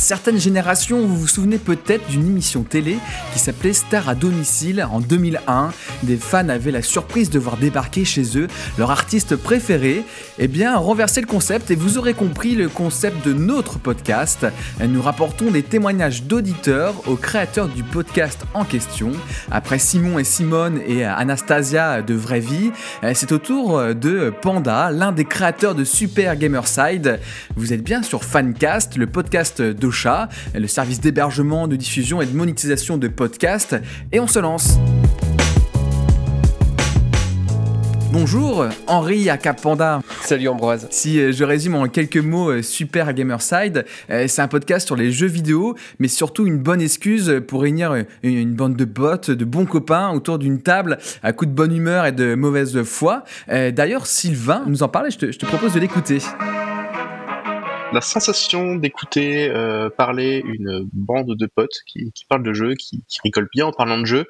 certaine génération, vous vous souvenez peut-être d'une émission télé qui s'appelait Star à domicile en 2001. Des fans avaient la surprise de voir débarquer chez eux leur artiste préféré. Eh bien, renversez le concept et vous aurez compris le concept de notre podcast. Nous rapportons des témoignages d'auditeurs aux créateurs du podcast en question. Après Simon et Simone et Anastasia de Vraie Vie, c'est au tour de Panda, l'un des créateurs de Super Gamerside. Vous êtes bien sur Fancast, le podcast le service d'hébergement, de diffusion et de monétisation de podcasts. Et on se lance. Bonjour, Henri Acapanda. Salut Ambroise. Si euh, je résume en quelques mots euh, Super Gamerside, euh, c'est un podcast sur les jeux vidéo, mais surtout une bonne excuse pour réunir une bande de bots, de bons copains autour d'une table à coup de bonne humeur et de mauvaise foi. D'ailleurs, Sylvain nous en parlait, je te, je te propose de l'écouter la sensation d'écouter euh, parler une bande de potes qui, qui parlent de jeux, qui, qui, rigolent bien en parlant de jeux,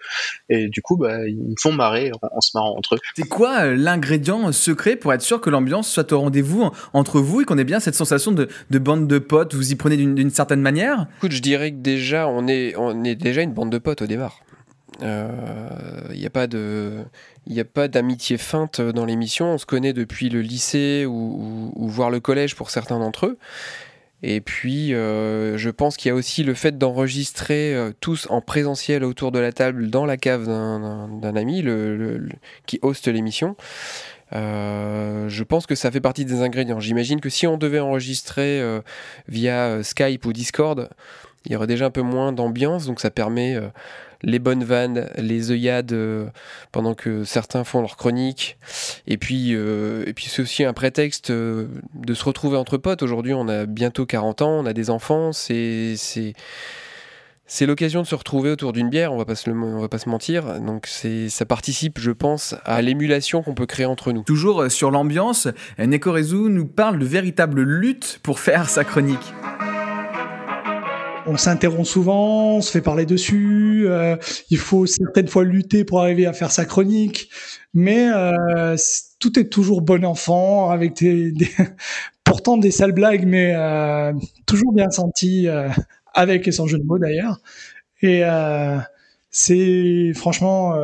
et du coup, bah, ils me font marrer en, se marrant entre eux. C'est quoi euh, l'ingrédient secret pour être sûr que l'ambiance soit au rendez-vous entre vous et qu'on ait bien cette sensation de, de bande de potes? Vous y prenez d'une certaine manière? Écoute, je dirais que déjà, on est, on est déjà une bande de potes au départ. Il euh, n'y a pas de, il a pas d'amitié feinte dans l'émission. On se connaît depuis le lycée ou, ou, voire le collège pour certains d'entre eux. Et puis, euh, je pense qu'il y a aussi le fait d'enregistrer euh, tous en présentiel autour de la table dans la cave d'un ami qui hoste l'émission. je pense que ça fait partie des ingrédients. J'imagine que si on devait enregistrer via Skype ou Discord, il y aurait déjà un peu moins d'ambiance, donc ça permet les bonnes vannes, les œillades euh, pendant que certains font leur chronique. Et puis, euh, et puis c'est aussi un prétexte euh, de se retrouver entre potes. Aujourd'hui, on a bientôt 40 ans, on a des enfants, c'est c'est l'occasion de se retrouver autour d'une bière, on va pas se on va pas se mentir. Donc ça participe, je pense, à l'émulation qu'on peut créer entre nous. Toujours sur l'ambiance, Neko nous parle de véritable lutte pour faire sa chronique on s'interrompt souvent, on se fait parler dessus. Euh, il faut certaines fois lutter pour arriver à faire sa chronique, mais euh, tout est toujours bon enfant avec des, pourtant des sales blagues, mais euh, toujours bien senti avec et sans jeu de mots d'ailleurs. Et c'est franchement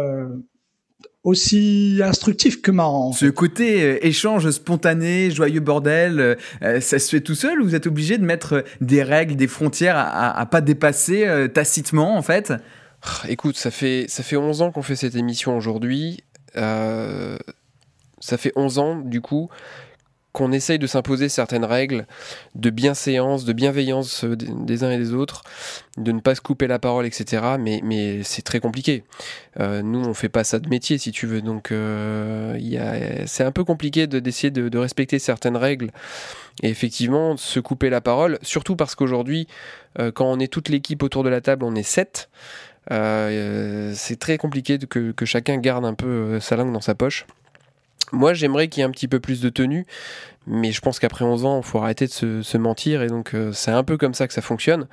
aussi instructif que marrant. Ce côté euh, échange spontané, joyeux bordel, euh, ça se fait tout seul ou vous êtes obligé de mettre des règles, des frontières à, à pas dépasser euh, tacitement en fait? Ah, Écoute, ça fait, ça fait 11 ans qu'on fait cette émission aujourd'hui. ça fait 11 ans du coup qu'on essaye de s'imposer certaines règles de bienséance, de bienveillance euh, des uns et des autres, de ne pas se couper la parole, etc. Mais, c'est très compliqué. Euh, nous, on fait pas ça de métier, si tu veux. Donc, euh, c'est un peu compliqué d'essayer de, respecter certaines règles. Et effectivement, se couper la parole, surtout parce qu'aujourd'hui, quand on est toute l'équipe autour de la table, on est sept. c'est très compliqué que, chacun garde un peu sa langue dans sa poche. Moi, j'aimerais qu'il y ait un petit peu plus de tenue, mais je pense qu'après 11 ans, il faut arrêter de se, mentir, et donc euh, c'est un peu comme ça que ça fonctionne.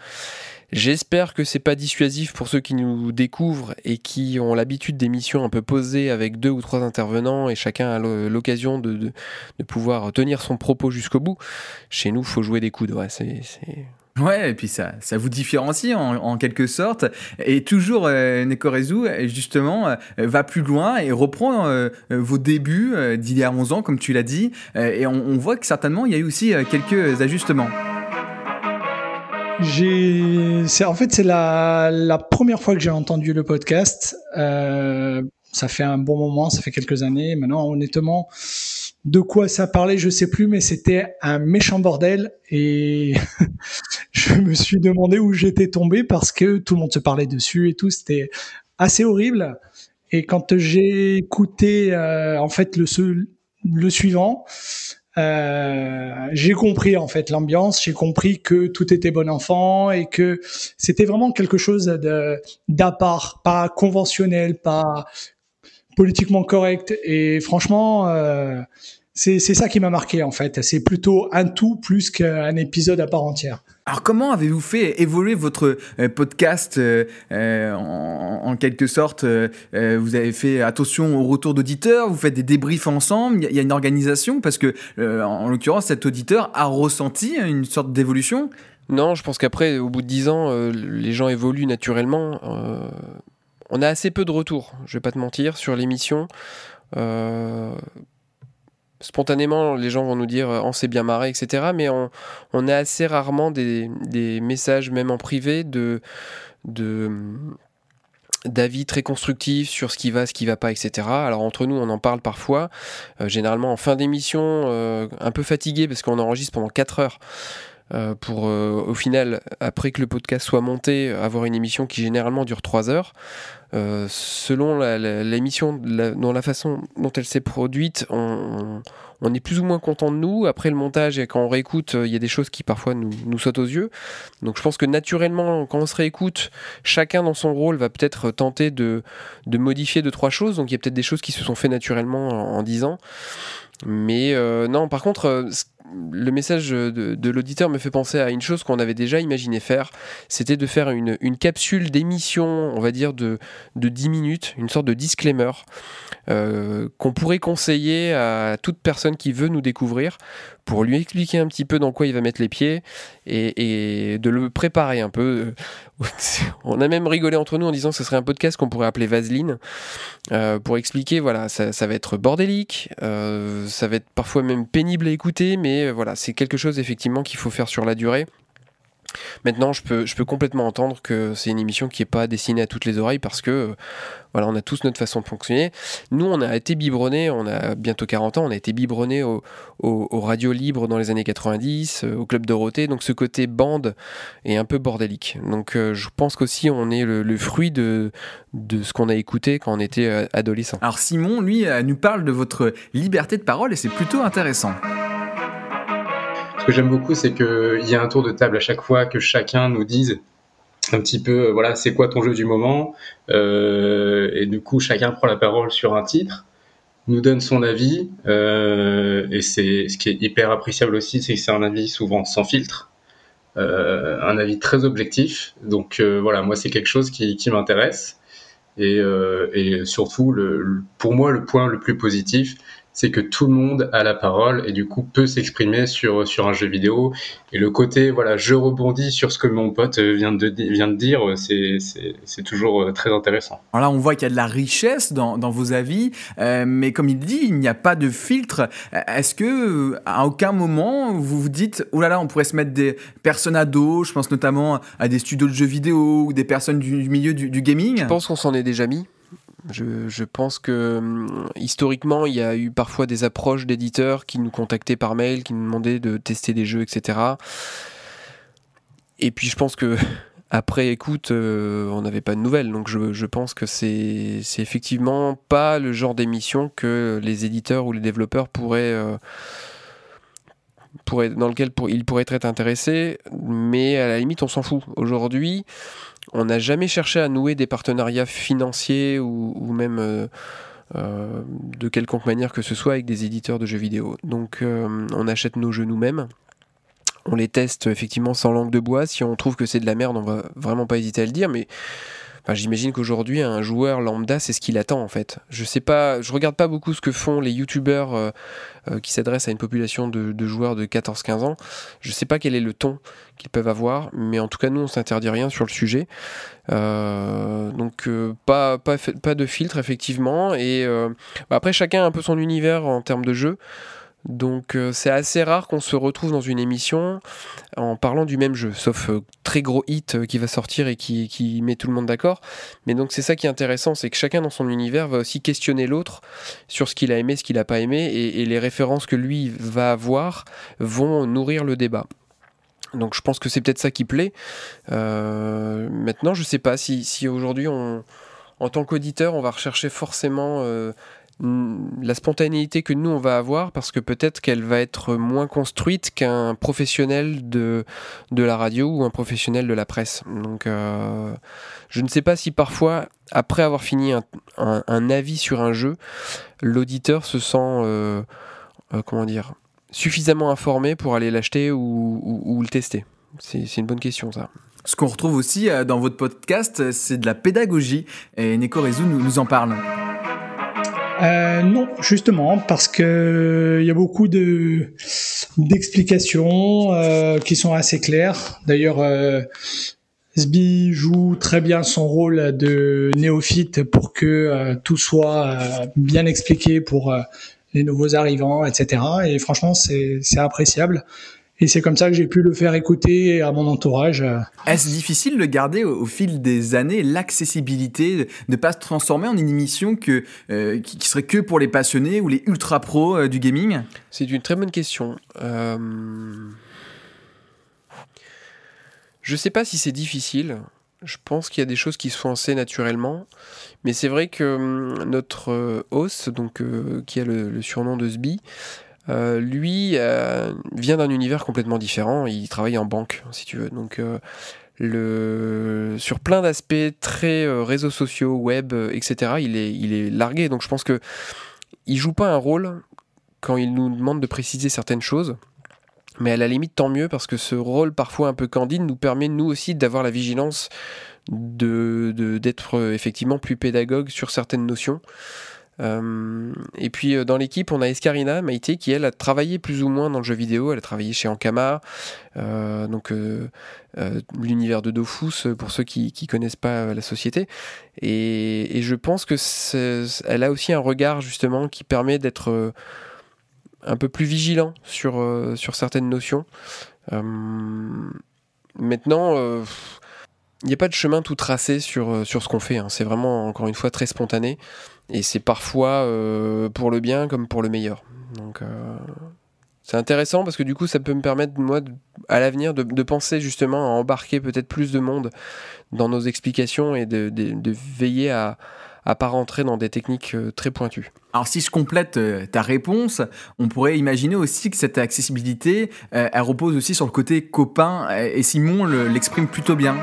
J'espère que c'est pas dissuasif pour ceux qui nous découvrent et qui ont l'habitude d'émissions un peu posées avec deux ou trois intervenants et chacun a l'occasion de, de, pouvoir tenir son propos jusqu'au bout. Chez nous, faut jouer des coudes. Ouais, c'est Ouais, et puis ça, ça vous différencie en, quelque sorte. Et toujours, euh, Nekorezu, justement, euh, va plus loin et reprend euh, vos débuts euh, d'il y a 11 ans, comme tu l'as dit. et on, voit que certainement, il y a eu aussi quelques ajustements. J'ai, c'est en fait c'est la, la première fois que j'ai entendu le podcast. ça fait un bon moment, ça fait quelques années. Maintenant, honnêtement, de quoi ça parlait, je sais plus, mais c'était un méchant bordel et je me suis demandé où j'étais tombé parce que tout le monde se parlait dessus et tout, c'était assez horrible. Et quand j'ai écouté euh, en fait le, le suivant, euh, j'ai compris en fait l'ambiance, j'ai compris que tout était bon enfant et que c'était vraiment quelque chose de d'à part, pas conventionnel, pas politiquement correct. Et franchement, euh, c'est ça qui m'a marqué en fait. C'est plutôt un tout plus qu'un épisode à part entière. Alors comment avez-vous fait évoluer votre euh, podcast euh, euh, en, quelque sorte Vous avez fait attention au retour d'auditeurs, vous faites des débriefs ensemble, il y, a une organisation parce que en l'occurrence cet auditeur a ressenti une sorte d'évolution? Non, je pense qu'après, au bout de 10 ans, les gens évoluent naturellement. On a assez peu de retours, je vais pas te mentir, sur l'émission spontanément, les gens vont nous dire on s'est bien marré, etc. Mais on, a assez rarement des, messages, même en privé, d'avis très constructifs sur ce qui va, ce qui va pas, etc. Alors entre nous, on en parle parfois, euh, généralement en fin d'émission, euh, un peu fatigué parce qu'on enregistre pendant 4 heures. Euh, pour au final, après que le podcast soit monté, avoir une émission qui généralement dure 3 heures. Euh, selon l'émission, la, dans la façon dont elle s'est produite, on, est plus ou moins content de nous. Après le montage et quand on réécoute, euh, il y a des choses qui parfois nous, sautent aux yeux. Donc je pense que naturellement, quand on se réécoute, chacun dans son rôle va peut-être tenter de, modifier deux, trois choses. Donc il y a peut-être des choses qui se sont fait naturellement en, dix ans. Mais euh, non, par contre, le message de, l'auditeur me fait penser à une chose qu'on avait déjà imaginé faire, c'était de faire une, capsule d'émission, on va dire de, de 10 minutes, une sorte de disclaimer, euh, qu'on pourrait conseiller à toute personne qui veut nous découvrir pour lui expliquer un petit peu dans quoi il va mettre les pieds et, de le préparer un peu. On a même rigolé entre nous en disant que ce serait un podcast qu'on pourrait appeler Vaseline euh, pour expliquer, voilà, ça, va être bordélique, euh, ça va être parfois même pénible à écouter, mais voilà, c'est quelque chose effectivement qu'il faut faire sur la durée. Maintenant, je peux, complètement entendre que c'est une émission qui n'est pas destinée à toutes les oreilles parce que euh, voilà, on a tous notre façon de fonctionner. Nous, on a été biberonnés, on a bientôt 40 ans, on a été biberonnés au, au, radio libre dans les années 90, euh, au Club Dorothée, donc ce côté bande est un peu bordélique. Donc euh, je pense qu'aussi on est le, le, fruit de, de ce qu'on a écouté quand on était adolescent. Alors Simon, lui, nous parle de votre liberté de parole et c'est plutôt intéressant. Ce que j'aime beaucoup, c'est qu'il y a un tour de table à chaque fois que chacun nous dise un petit peu, euh, voilà, c'est quoi ton jeu du moment euh, Et du coup, chacun prend la parole sur un titre, nous donne son avis, euh, et c'est ce qui est hyper appréciable aussi, c'est que c'est un avis souvent sans filtre, un avis très objectif. Donc voilà, moi c'est quelque chose qui, m'intéresse. Et, et, surtout, le, pour moi, le point le plus positif, c'est que tout le monde a la parole et du coup peut s'exprimer sur, sur un jeu vidéo. Et le côté, voilà, je rebondis sur ce que mon pote vient de, vient de dire, c'est toujours euh, très intéressant. Alors là, on voit qu'il y a de la richesse dans, dans vos avis, euh, mais comme il dit, il n'y a pas de filtre. Est-ce que à aucun moment vous vous dites, oh là là, on pourrait se mettre des personnes à dos, je pense notamment à des studios de jeux vidéo ou des personnes du, milieu du, du gaming? Je pense qu'on s'en est déjà mis. Je, pense que hum, historiquement, il y a eu parfois des approches d'éditeurs qui nous contactaient par mail, qui nous demandaient de tester des jeux, etc. Et puis je pense que après écoute, euh, on n'avait pas de nouvelles. Donc je, pense que c'est effectivement pas le genre d'émission que les éditeurs ou les développeurs pourraient, euh, dans lequel ils pourraient être intéressés. Mais à la limite, on s'en fout. Aujourd'hui, on n'a jamais cherché à nouer des partenariats financiers ou, même euh, euh, de quelconque manière que ce soit avec des éditeurs de jeux vidéo. Donc euh, on achète nos jeux nous-mêmes. On les teste effectivement sans langue de bois. Si on trouve que c'est de la merde, on va vraiment pas hésiter à le dire. Mais J'imagine qu'aujourd'hui, un joueur lambda, c'est ce qu'il attend en fait. Je sais pas, je regarde pas beaucoup ce que font les youtubeurs euh, euh, qui s'adressent à une population de, joueurs de 14-15 ans. Je sais pas quel est le ton qu'ils peuvent avoir, mais en tout cas, nous, on s'interdit rien sur le sujet. Euh, donc, pas, pas, de filtre, effectivement. Et après, chacun a un peu son univers en termes de jeu. Donc euh, c'est assez rare qu'on se retrouve dans une émission en parlant du même jeu, sauf euh, très gros hit euh, qui va sortir et qui, met tout le monde d'accord. Mais donc c'est ça qui est intéressant, c'est que chacun dans son univers va aussi questionner l'autre sur ce qu'il a aimé, ce qu'il n'a pas aimé, et, les références que lui va avoir vont nourrir le débat. Donc je pense que c'est peut-être ça qui plaît. maintenant, je sais pas si, si aujourd'hui on en tant qu'auditeur, on va rechercher forcément la spontanéité que nous on va avoir parce que peut-être qu'elle va être moins construite qu'un professionnel de, de la radio ou un professionnel de la presse. Donc euh, je ne sais pas si parfois, après avoir fini un, avis sur un jeu, l'auditeur se sent euh, euh, comment dire suffisamment informé pour aller l'acheter ou, le tester. C'est une bonne question ça. Ce qu'on retrouve aussi dans votre podcast, c'est de la pédagogie et Neko Rezu nous, nous en parle. Euh, non, justement, parce que il y a beaucoup de d'explications euh, qui sont assez claires. D'ailleurs, euh, Sbi joue très bien son rôle de néophyte pour que euh, tout soit euh, bien expliqué pour euh, les nouveaux arrivants, etc. Et franchement, c'est appréciable. Et c'est comme ça que j'ai pu le faire écouter à mon entourage. Est-ce difficile de garder au, au fil des années l'accessibilité, de ne pas se transformer en une émission que, euh, qui, qui serait que pour les passionnés ou les ultra pros euh, du gaming? C'est une très bonne question. Euh... Je sais pas si c'est difficile. Je pense qu'il y a des choses qui se font assez naturellement. Mais c'est vrai que hum, notre euh, host, donc, euh, qui a le, le surnom de Sbi, euh, lui euh, vient d'un univers complètement différent. Il travaille en banque, si tu veux. Donc, euh, sur plein d'aspects très réseaux sociaux, web, etc., il est, largué. Donc, je pense que il joue pas un rôle quand il nous demande de préciser certaines choses. Mais à la limite, tant mieux, parce que ce rôle parfois un peu candide nous permet, nous aussi, d'avoir la vigilance d'être effectivement plus pédagogue sur certaines notions. Euh, et puis euh, dans l'équipe, on a Escarina Maïté qui elle a travaillé plus ou moins dans le jeu vidéo. Elle a travaillé chez Ankama, euh, donc l'univers de Dofus pour ceux qui qui connaissent pas la société. Et, et je pense que elle a aussi un regard justement qui permet d'être un peu plus vigilant sur sur certaines notions. Maintenant. Il n'y a pas de chemin tout tracé sur, euh, sur ce qu'on fait. hein. C'est vraiment, encore une fois, très spontané. Et c'est parfois euh, pour le bien comme pour le meilleur. Donc, euh, c'est intéressant parce que du coup, ça peut me permettre, moi, à l'avenir, de, de penser justement à embarquer peut-être plus de monde dans nos explications et de, de- veiller à à pas rentrer dans des techniques très pointues. Alors si je complète ta réponse, on pourrait imaginer aussi que cette accessibilité, elle repose aussi sur le côté copain, et Simon le- l'exprime plutôt bien.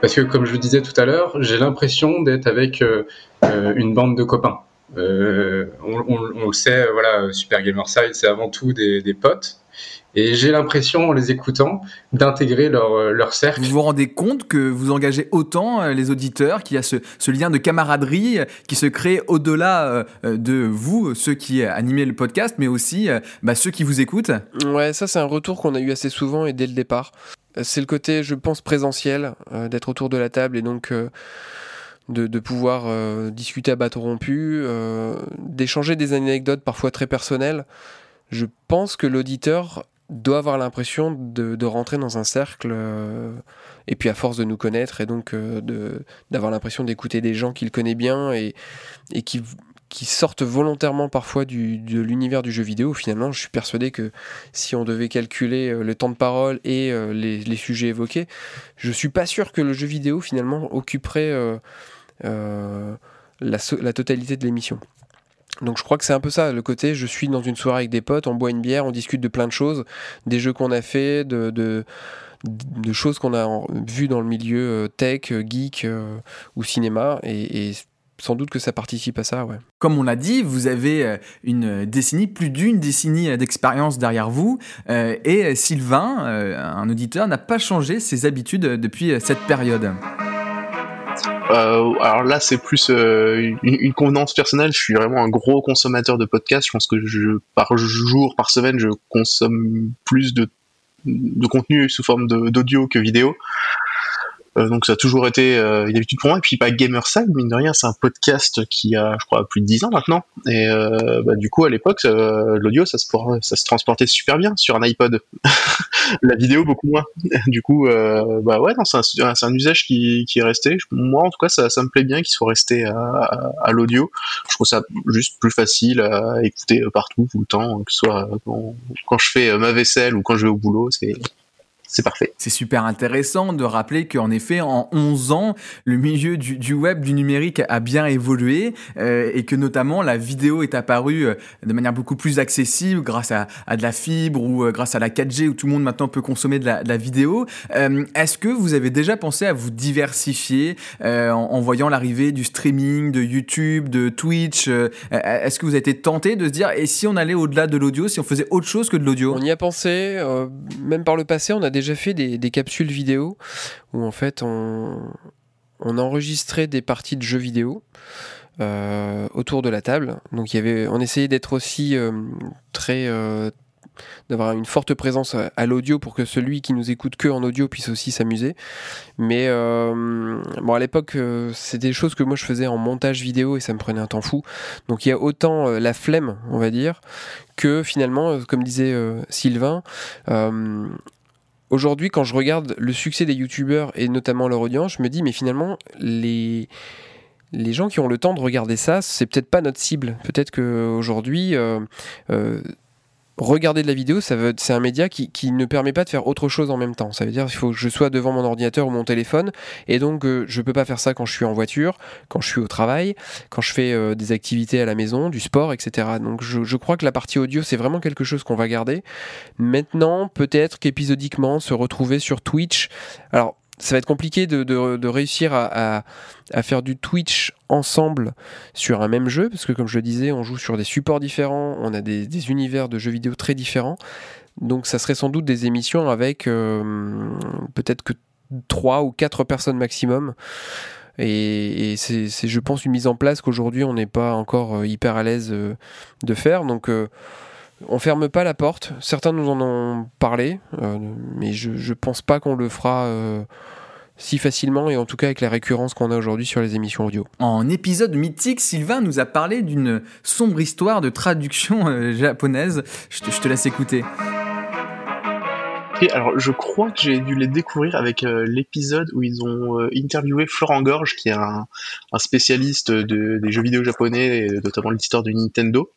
Parce que, comme je le disais tout à l'heure, j'ai l'impression d'être avec euh, euh, une bande de copains. Euh, on, on- on le sait, voilà, Super Gamerside, c'est avant tout des, des potes. Et j'ai l'impression, en les écoutant, d'intégrer leur, leur cercle. Vous vous rendez compte que vous engagez autant les auditeurs, qu'il y a ce, ce lien de camaraderie qui se crée au-delà de vous, ceux qui animez le podcast, mais aussi bah, ceux qui vous écoutent? Ouais, ça c'est un retour qu'on a eu assez souvent et dès le départ. C'est le côté, je pense, présentiel, euh, d'être autour de la table et donc euh, de, pouvoir euh, discuter à bâton rompu, d'échanger des anecdotes parfois très personnelles. Je pense que l'auditeur doit avoir l'impression de, rentrer dans un cercle et puis à force de nous connaître et donc d'avoir l'impression d'écouter des gens qu'il connaît bien et qui qui sortent volontairement parfois du, de l'univers du jeu vidéo. Finalement, je suis persuadé que si on devait calculer euh, le temps de parole et euh, les, les sujets évoqués, je suis pas sûr que le jeu vidéo finalement occuperait euh, la, la totalité de l'émission. Donc je crois que c'est un peu ça, le côté je suis dans une soirée avec des potes, on boit une bière, on discute de plein de choses, des jeux qu'on a fait, de, de, choses qu'on a vues dans le milieu tech, geek ou cinéma, et sans doute que ça participe à ça, ouais. Comme on l'a dit, vous avez euh, une décennie, plus d'une décennie euh, d'expérience derrière vous, euh, et Sylvain, euh, un auditeur, n'a pas changé ses habitudes depuis cette période. Euh, alors là, c'est plus euh, une, une convenance personnelle. Je suis vraiment un gros consommateur de podcasts. Je pense que je, par jour, par semaine, je consomme plus de, de contenu sous forme d'audio que vidéo. Euh, donc ça a toujours été euh, une habitude pour moi. Et puis pas Gamerside, mine de rien, c'est un podcast qui a, je crois, plus de 10 ans maintenant. Et euh, bah, du coup, à l'époque, l'audio, ça se, ça se transportait super bien sur un iPod. La vidéo, beaucoup moins. Du coup, bah ouais, c'est un, un usage qui, qui est resté. Moi, en tout cas, ça, ça me plaît bien qu'il soit resté à l'audio. Je trouve ça juste plus facile à écouter partout, tout le temps, que ce soit quand, quand je fais ma vaisselle ou quand je vais au boulot. C'est c'est parfait. C'est super intéressant de rappeler qu'en effet, en 11 ans, le milieu du, du web, du numérique a bien évolué euh, et que notamment la vidéo est apparue euh, de manière beaucoup plus accessible grâce à, à de la fibre ou euh, grâce à la 4G où tout le monde maintenant peut consommer de la, de la vidéo. Euh, Est-ce que vous avez déjà pensé à vous diversifier euh, en, en voyant l'arrivée du streaming, de YouTube, de Twitch euh, Est-ce que vous avez été tenté de se dire et si on allait au-delà de l'audio, si on faisait autre chose que de l'audio? On y a pensé, euh, même par le passé, on a déjà fait des, capsules vidéo où en fait on, on enregistrait des parties de jeux vidéo. autour de la table. Donc il y avait, on essayait d'être aussi très d'avoir une forte présence à, l'audio pour que celui qui nous écoute que en audio puisse aussi s'amuser. Mais euh, bon, à l'époque, euh, c'est des choses que moi je faisais en montage vidéo et ça me prenait un temps fou. Donc il y a autant euh, la flemme, on va dire, que finalement, comme disait Sylvain, aujourd'hui, quand je regarde le succès des youtubeurs et notamment leur audience, je me dis, mais finalement, les les gens qui ont le temps de regarder ça, c'est peut-être pas notre cible. Peut-être qu'aujourd'hui, euh, regarder de la vidéo, ça veut, c'est un média qui, ne permet pas de faire autre chose en même temps. Ça veut dire qu'il faut que je sois devant mon ordinateur ou mon téléphone, et donc euh, je peux pas faire ça quand je suis en voiture, quand je suis au travail, quand je fais euh, des activités à la maison, du sport, etc. Donc je, je crois que la partie audio, c'est vraiment quelque chose qu'on va garder. Maintenant, peut-être qu'épisodiquement, se retrouver sur Twitch. Alors, ça va être compliqué de, réussir à, faire du Twitch ensemble sur un même jeu, parce que comme je le disais, on joue sur des supports différents, on a des, univers de jeux vidéo très différents. Donc ça serait sans doute des émissions avec euh, peut-être que 3 ou 4 personnes maximum. Et, c'est, je pense, une mise en place qu'aujourd'hui on n'est pas encore euh, hyper à l'aise euh, de faire. Donc on ferme pas la porte. Certains nous en ont parlé, euh, mais je, ne pense pas qu'on le fera euh, si facilement et en tout cas avec la récurrence qu'on a aujourd'hui sur les émissions audio. En épisode mythique, Sylvain nous a parlé d'une sombre histoire de traduction euh, japonaise. Je te, laisse écouter. alors, je crois que j'ai dû les découvrir avec l'épisode où ils ont interviewé Florent Gorge, qui est un, spécialiste des jeux vidéo japonais, et notamment l'éditeur de Nintendo.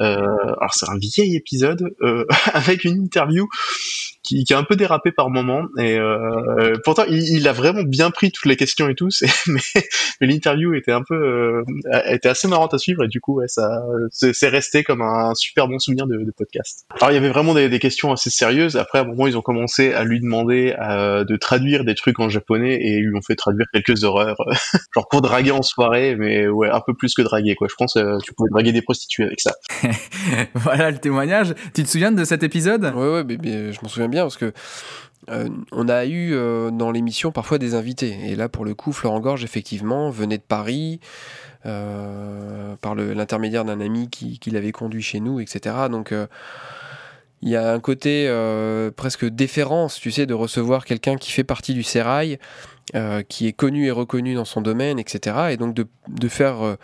Euh, alors c'est un vieil épisode euh, avec une interview qui, qui, a un peu dérapé par moment. Et euh, pourtant il, il, a vraiment bien pris toutes les questions et tout mais, mais l'interview était un peu euh, était assez marrante à suivre et du coup ouais, ça c'est resté comme un super bon souvenir de, de podcast. Alors il y avait vraiment des, des, questions assez sérieuses. Après à un moment ils ont commencé à lui demander euh, de traduire des trucs en japonais et ils lui ont fait traduire quelques horreurs. Genre pour draguer en soirée mais ouais un peu plus que draguer quoi. Je pense euh, tu pouvais draguer des prostituées avec ça. Voilà le témoignage. Tu te souviens de cet épisode? Ouais, ouais, je m'en souviens bien parce que euh, on a eu euh, dans l'émission parfois des invités. Et là, pour le coup, Florent Gorge, effectivement, venait de Paris euh, par l'intermédiaire d'un ami qui, l'avait conduit chez nous, etc. Donc il y a un côté presque déférence, tu sais, de recevoir quelqu'un qui fait partie du sérail, qui est connu et reconnu dans son domaine, etc. Et donc de faire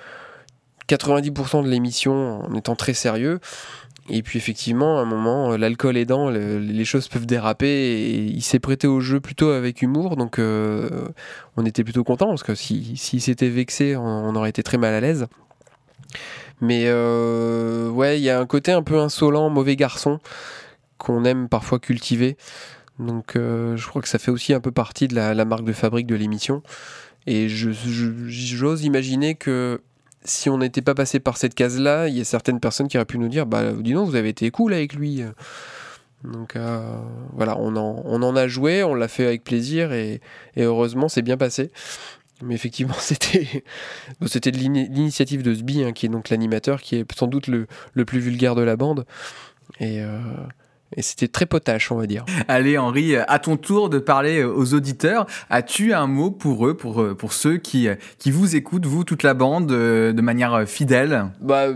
90% de l'émission en étant très sérieux. Et puis effectivement, à un moment, euh, l'alcool aidant, les choses peuvent déraper et il s'est prêté au jeu plutôt avec humour. Donc euh, on était plutôt content parce que s'il si, s'était vexé, on, aurait été très mal à l'aise. Mais euh, ouais, il y a un côté un peu insolent, mauvais garçon qu'on aime parfois cultiver. Donc je crois que ça fait aussi un peu partie de la, marque de fabrique de l'émission. Et j'ose imaginer que si on n'était pas passé par cette case-là, il y a certaines personnes qui auraient pu nous dire Bah, dis donc, vous avez été cool avec lui. Donc euh, voilà, on en, on en, a joué, on l'a fait avec plaisir et, et heureusement, c'est bien passé. Mais effectivement, c'était c'était l'initiative de Sbi, hein, qui est donc l'animateur, qui est sans doute le, le, plus vulgaire de la bande. Et, euh, et c'était très potache, on va dire. Allez, Henri, à ton tour de parler aux auditeurs. As-tu un mot pour eux, pour, pour ceux qui, qui vous écoutent, vous, toute la bande, euh, de manière fidèle? Bah,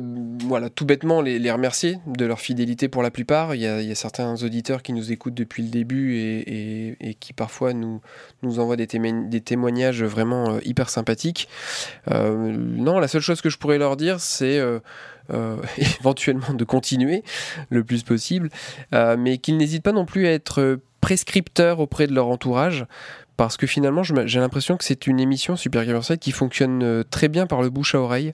voilà, tout bêtement, les, les, remercier de leur fidélité pour la plupart. Il y, a, il y, a, certains auditeurs qui nous écoutent depuis le début et, et, et qui parfois nous, nous envoient des, des témoignages vraiment euh, hyper sympathiques. Euh, non, la seule chose que je pourrais leur dire, c'est euh, euh, éventuellement de continuer le plus possible, euh, mais qu'ils n'hésitent pas non plus à être prescripteurs auprès de leur entourage, parce que finalement j'ai l'impression que c'est une émission Super Gamer qui fonctionne euh, très bien par le bouche à oreille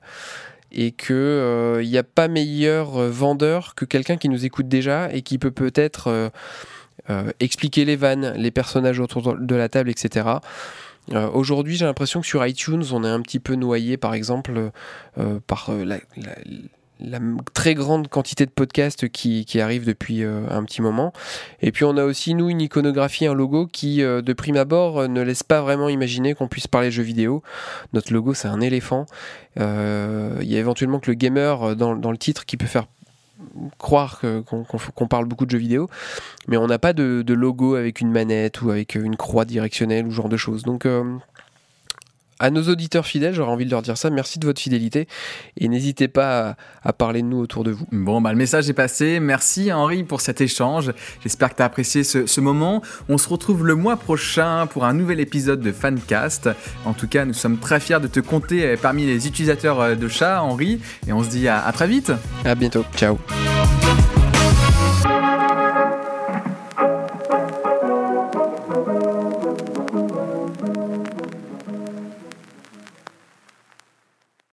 et que il n'y a pas meilleur vendeur que quelqu'un qui nous écoute déjà et qui peut peut-être expliquer les vannes, les personnages autour de la table, etc. Aujourd'hui, j'ai l'impression que sur iTunes, on est un petit peu noyé, par exemple, par la très grande quantité de podcasts qui, qui arrivent depuis euh, un petit moment. Et puis on a aussi, nous, une iconographie, un logo qui, euh, de prime abord, euh, ne laisse pas vraiment imaginer qu'on puisse parler jeux vidéo. Notre logo, c'est un éléphant. Il y a éventuellement que le gamer dans, dans le titre qui peut faire croire qu'on parle beaucoup de jeux vidéo, mais on n'a pas de, de, logo avec une manette ou avec une croix directionnelle ou ce genre de choses. Donc à nos auditeurs fidèles, j'aurais envie de leur dire ça. Merci de votre fidélité et n'hésitez pas à, parler de nous autour de vous. Bon, bah, le message est passé. Merci Henri pour cet échange. J'espère que tu as apprécié ce, moment. On se retrouve le mois prochain pour un nouvel épisode de Fancast. En tout cas, nous sommes très fiers de te compter parmi les utilisateurs de chat, Henri. Et on se dit à, à très vite. À bientôt. Ciao.